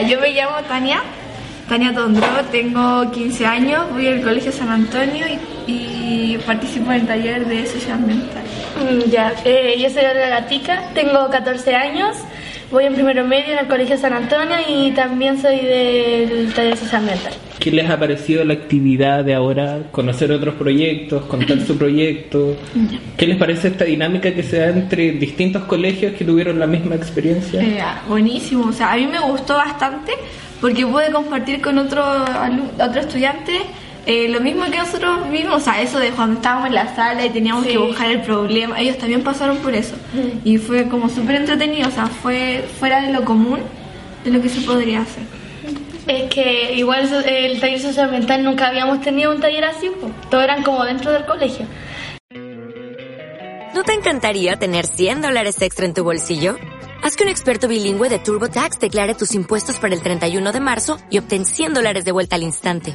Yo me llamo Tania, Tania Tondró, tengo 15 años, voy al Colegio San Antonio y, participo en el taller de social mental. Mm, ya, eh, yo soy Olga Gatica, tengo 14 años, voy en primero medio en el Colegio San Antonio y también soy del taller social mental. ¿Qué les ha parecido la actividad de ahora? Conocer otros proyectos, contar su proyecto. ¿Qué les parece esta dinámica que se da entre distintos colegios que tuvieron la misma experiencia? Eh, buenísimo, o sea, a mí me gustó bastante porque pude compartir con otro, otro estudiante eh, lo mismo que nosotros vimos, o sea, eso de cuando estábamos en la sala y teníamos que buscar el problema, ellos también pasaron por eso. Y fue como súper entretenido, o sea, fue fuera de lo común de lo que se podría hacer. Es que igual el taller social mental nunca habíamos tenido un taller así, todos eran como dentro del colegio. ¿No te encantaría tener 100 dólares extra en tu bolsillo? Haz que un experto bilingüe de TurboTax declare tus impuestos para el 31 de marzo y obtén 100 dólares de vuelta al instante.